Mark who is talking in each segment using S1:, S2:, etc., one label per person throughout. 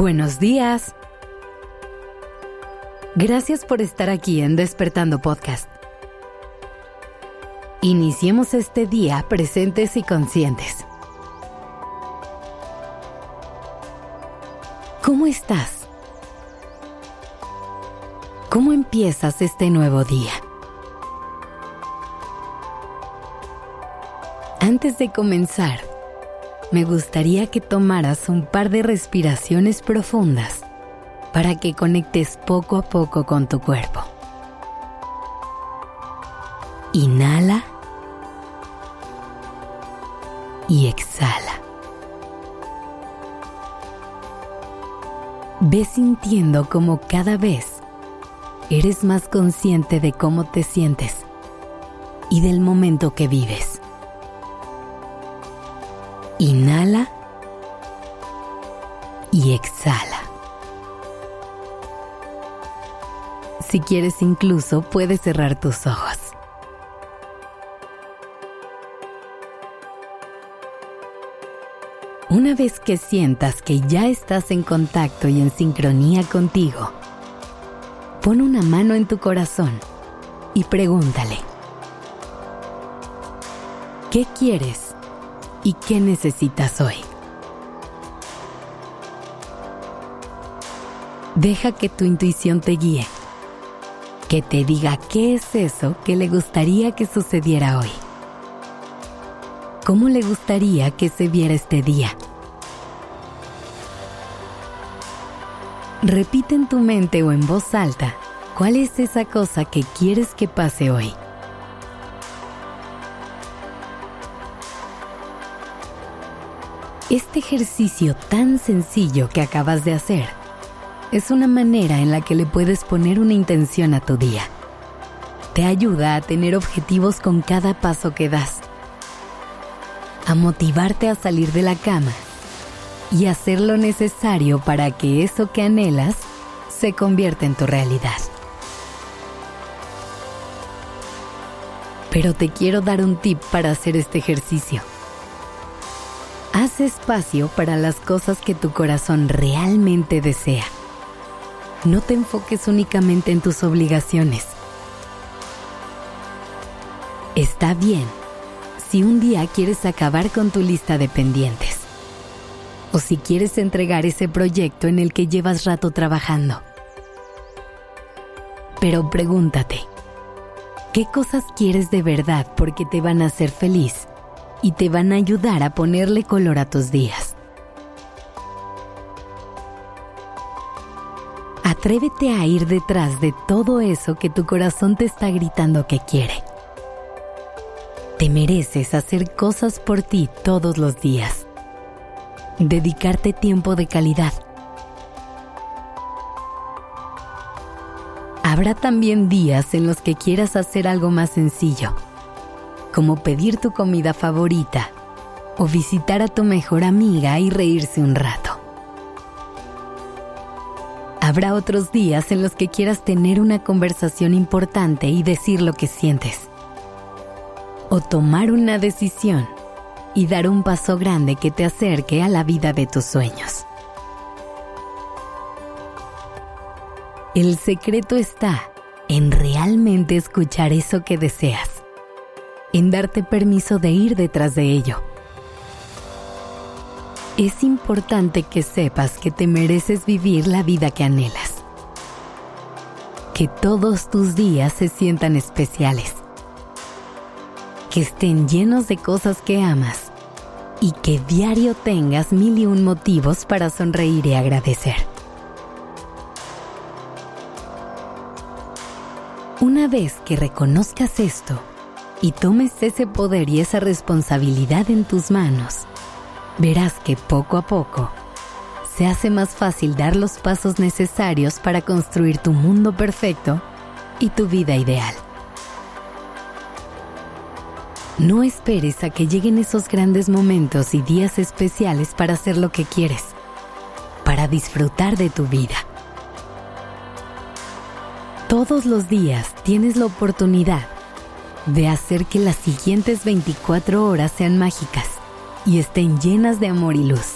S1: Buenos días. Gracias por estar aquí en Despertando Podcast. Iniciemos este día presentes y conscientes. ¿Cómo estás? ¿Cómo empiezas este nuevo día? Antes de comenzar, me gustaría que tomaras un par de respiraciones profundas para que conectes poco a poco con tu cuerpo. Inhala y exhala. Ve sintiendo como cada vez eres más consciente de cómo te sientes y del momento que vives. Y exhala. Si quieres incluso puedes cerrar tus ojos. Una vez que sientas que ya estás en contacto y en sincronía contigo, pon una mano en tu corazón y pregúntale, ¿qué quieres? y qué necesitas hoy. Deja que tu intuición te guíe, que te diga qué es eso que le gustaría que sucediera hoy. ¿Cómo le gustaría que se viera este día? Repite en tu mente o en voz alta cuál es esa cosa que quieres que pase hoy. Este ejercicio tan sencillo que acabas de hacer es una manera en la que le puedes poner una intención a tu día. Te ayuda a tener objetivos con cada paso que das, a motivarte a salir de la cama y hacer lo necesario para que eso que anhelas se convierta en tu realidad. Pero te quiero dar un tip para hacer este ejercicio. Haz espacio para las cosas que tu corazón realmente desea. No te enfoques únicamente en tus obligaciones. Está bien si un día quieres acabar con tu lista de pendientes o si quieres entregar ese proyecto en el que llevas rato trabajando. Pero pregúntate, ¿qué cosas quieres de verdad porque te van a hacer feliz y te van a ayudar a ponerle color a tus días. Atrévete a ir detrás de todo eso que tu corazón te está gritando que quiere. Te mereces hacer cosas por ti todos los días. Dedicarte tiempo de calidad. Habrá también días en los que quieras hacer algo más sencillo como pedir tu comida favorita o visitar a tu mejor amiga y reírse un rato. Habrá otros días en los que quieras tener una conversación importante y decir lo que sientes. O tomar una decisión y dar un paso grande que te acerque a la vida de tus sueños. El secreto está en realmente escuchar eso que deseas en darte permiso de ir detrás de ello. Es importante que sepas que te mereces vivir la vida que anhelas. Que todos tus días se sientan especiales. Que estén llenos de cosas que amas. Y que diario tengas mil y un motivos para sonreír y agradecer. Una vez que reconozcas esto, y tomes ese poder y esa responsabilidad en tus manos, verás que poco a poco se hace más fácil dar los pasos necesarios para construir tu mundo perfecto y tu vida ideal. No esperes a que lleguen esos grandes momentos y días especiales para hacer lo que quieres, para disfrutar de tu vida. Todos los días tienes la oportunidad de hacer que las siguientes 24 horas sean mágicas y estén llenas de amor y luz.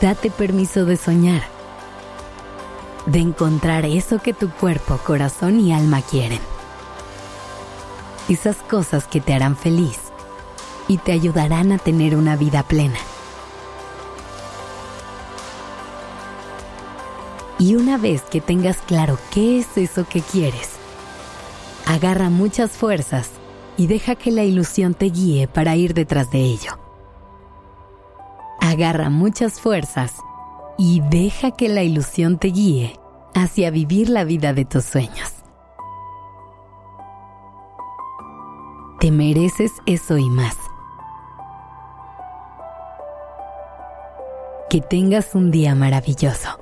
S1: Date permiso de soñar, de encontrar eso que tu cuerpo, corazón y alma quieren. Esas cosas que te harán feliz y te ayudarán a tener una vida plena. Y una vez que tengas claro qué es eso que quieres, agarra muchas fuerzas y deja que la ilusión te guíe para ir detrás de ello. Agarra muchas fuerzas y deja que la ilusión te guíe hacia vivir la vida de tus sueños. Te mereces eso y más. Que tengas un día maravilloso.